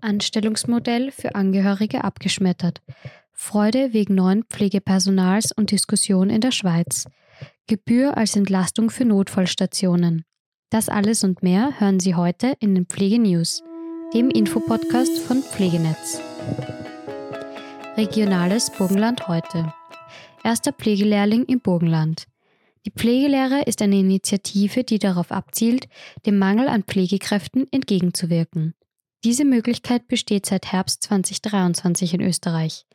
Anstellungsmodell für Angehörige abgeschmettert. Freude wegen neuen Pflegepersonals und Diskussion in der Schweiz. Gebühr als Entlastung für Notfallstationen. Das alles und mehr hören Sie heute in den Pflegenews, dem Infopodcast von Pflegenetz. Regionales Burgenland heute. Erster Pflegelehrling im Burgenland. Die Pflegelehre ist eine Initiative, die darauf abzielt, dem Mangel an Pflegekräften entgegenzuwirken. Diese Möglichkeit besteht seit Herbst 2023 in Österreich.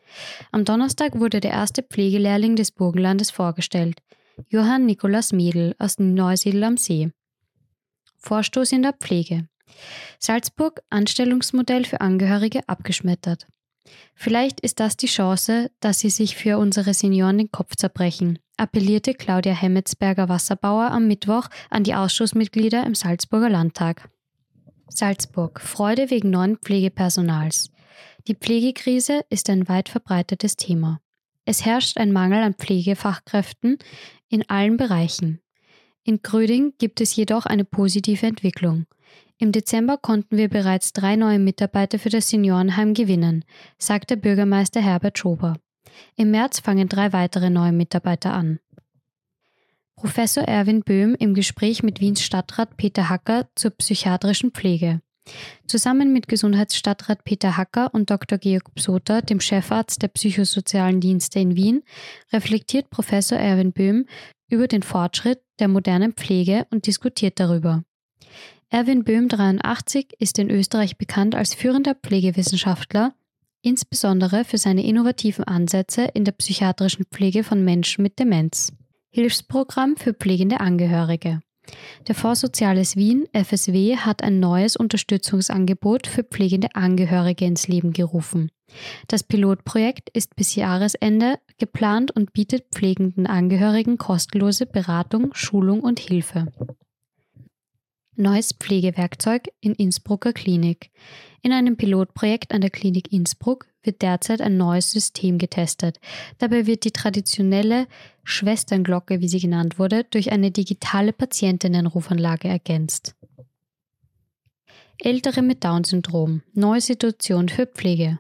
Am Donnerstag wurde der erste Pflegelehrling des Burgenlandes vorgestellt, Johann Nikolaus Mädel aus Neusiedl am See. Vorstoß in der Pflege. Salzburg Anstellungsmodell für Angehörige abgeschmettert. Vielleicht ist das die Chance, dass sie sich für unsere Senioren den Kopf zerbrechen, appellierte Claudia Hemmetsberger-Wasserbauer am Mittwoch an die Ausschussmitglieder im Salzburger Landtag. Salzburg. Freude wegen neuen Pflegepersonals. Die Pflegekrise ist ein weit verbreitetes Thema. Es herrscht ein Mangel an Pflegefachkräften in allen Bereichen. In Gröding gibt es jedoch eine positive Entwicklung. Im Dezember konnten wir bereits drei neue Mitarbeiter für das Seniorenheim gewinnen, sagte Bürgermeister Herbert Schober. Im März fangen drei weitere neue Mitarbeiter an. Professor Erwin Böhm im Gespräch mit Wiens Stadtrat Peter Hacker zur psychiatrischen Pflege. Zusammen mit Gesundheitsstadtrat Peter Hacker und Dr. Georg Psoter, dem Chefarzt der psychosozialen Dienste in Wien, reflektiert Professor Erwin Böhm über den Fortschritt der modernen Pflege und diskutiert darüber. Erwin Böhm 83 ist in Österreich bekannt als führender Pflegewissenschaftler, insbesondere für seine innovativen Ansätze in der psychiatrischen Pflege von Menschen mit Demenz. Hilfsprogramm für pflegende Angehörige. Der Fonds Soziales Wien, FSW, hat ein neues Unterstützungsangebot für pflegende Angehörige ins Leben gerufen. Das Pilotprojekt ist bis Jahresende geplant und bietet pflegenden Angehörigen kostenlose Beratung, Schulung und Hilfe. Neues Pflegewerkzeug in Innsbrucker Klinik. In einem Pilotprojekt an der Klinik Innsbruck wird derzeit ein neues System getestet. Dabei wird die traditionelle Schwesternglocke, wie sie genannt wurde, durch eine digitale Patientinnenrufanlage ergänzt. Ältere mit Down-Syndrom. Neue Situation für Pflege.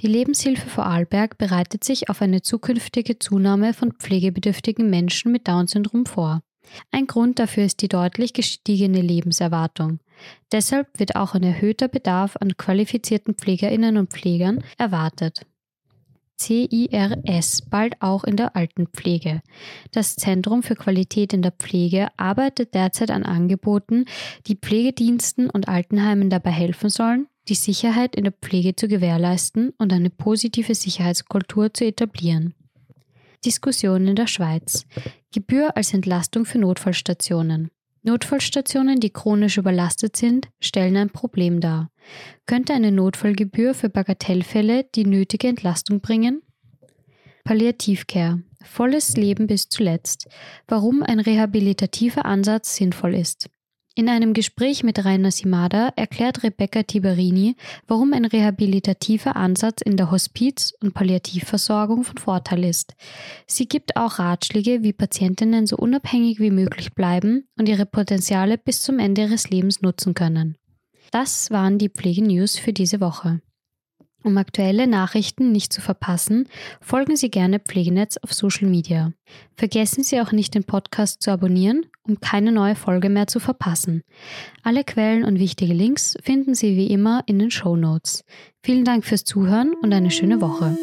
Die Lebenshilfe Vorarlberg bereitet sich auf eine zukünftige Zunahme von pflegebedürftigen Menschen mit Down-Syndrom vor. Ein Grund dafür ist die deutlich gestiegene Lebenserwartung. Deshalb wird auch ein erhöhter Bedarf an qualifizierten Pflegerinnen und Pflegern erwartet. CIRS bald auch in der Altenpflege. Das Zentrum für Qualität in der Pflege arbeitet derzeit an Angeboten, die Pflegediensten und Altenheimen dabei helfen sollen, die Sicherheit in der Pflege zu gewährleisten und eine positive Sicherheitskultur zu etablieren. Diskussion in der Schweiz. Gebühr als Entlastung für Notfallstationen. Notfallstationen, die chronisch überlastet sind, stellen ein Problem dar. Könnte eine Notfallgebühr für Bagatellfälle die nötige Entlastung bringen? Palliativcare. Volles Leben bis zuletzt. Warum ein rehabilitativer Ansatz sinnvoll ist. In einem Gespräch mit Rainer Simada erklärt Rebecca Tiberini, warum ein rehabilitativer Ansatz in der Hospiz- und Palliativversorgung von Vorteil ist. Sie gibt auch Ratschläge, wie Patientinnen so unabhängig wie möglich bleiben und ihre Potenziale bis zum Ende ihres Lebens nutzen können. Das waren die Pflegenews für diese Woche. Um aktuelle Nachrichten nicht zu verpassen, folgen Sie gerne Pflegenetz auf Social Media. Vergessen Sie auch nicht, den Podcast zu abonnieren, um keine neue Folge mehr zu verpassen. Alle Quellen und wichtige Links finden Sie wie immer in den Show Notes. Vielen Dank fürs Zuhören und eine schöne Woche.